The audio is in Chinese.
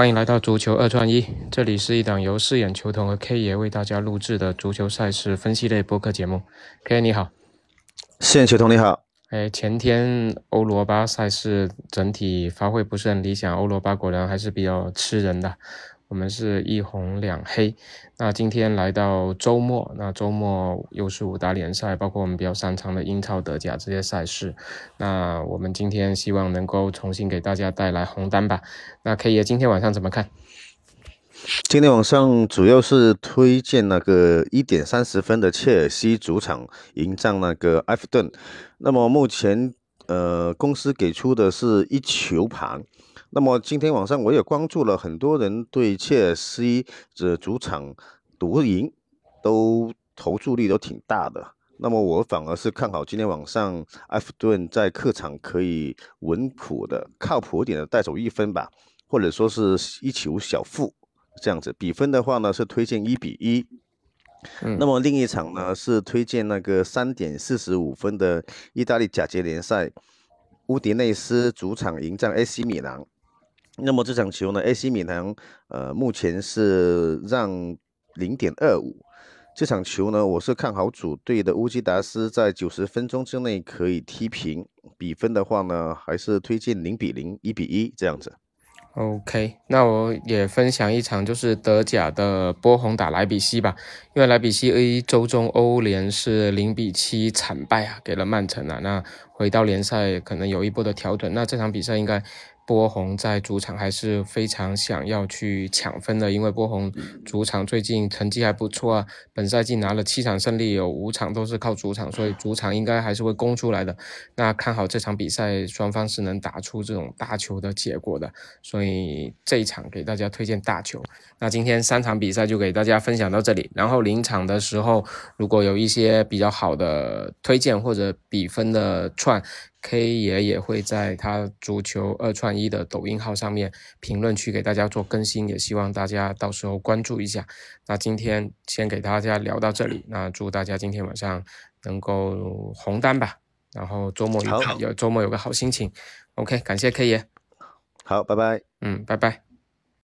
欢迎来到足球二串一，这里是一档由四眼球童和 K 爷为大家录制的足球赛事分析类播客节目。K 你好，四眼球童你好。哎，前天欧罗巴赛事整体发挥不是很理想，欧罗巴果然还是比较吃人的。我们是一红两黑，那今天来到周末，那周末又是五大联赛，包括我们比较擅长的英超、德甲这些赛事。那我们今天希望能够重新给大家带来红单吧。那 K 爷今天晚上怎么看？今天晚上主要是推荐那个一点三十分的切尔西主场迎战那个埃弗顿。那么目前呃公司给出的是一球盘。那么今天晚上我也关注了很多人对切尔西的主场独赢都投注率都挺大的。那么我反而是看好今天晚上埃弗顿在客场可以稳妥的、靠谱一点的带走一分吧，或者说是一球小负这样子。比分的话呢是推荐一比一。那么另一场呢是推荐那个三点四十五分的意大利甲级联赛，乌迪内斯主场迎战 AC 米兰。那么这场球呢，AC 米兰呃目前是让零点二五。这场球呢，我是看好主队的乌基达斯在九十分钟之内可以踢平。比分的话呢，还是推荐零比零、一比一这样子。OK，那我也分享一场就是德甲的波鸿打莱比锡吧，因为莱比锡 A 周中欧联是零比七惨败啊，给了曼城啊。那回到联赛可能有一波的调整，那这场比赛应该。波鸿在主场还是非常想要去抢分的，因为波鸿主场最近成绩还不错啊，本赛季拿了七场胜利，有五场都是靠主场，所以主场应该还是会攻出来的。那看好这场比赛，双方是能打出这种大球的结果的，所以这一场给大家推荐大球。那今天三场比赛就给大家分享到这里，然后临场的时候如果有一些比较好的推荐或者比分的串。K 爷也会在他足球二串一的抖音号上面评论区给大家做更新，也希望大家到时候关注一下。那今天先给大家聊到这里，那祝大家今天晚上能够红单吧，然后周末有有周末有个好心情。OK，感谢 K 爷，好，拜拜，嗯，拜拜。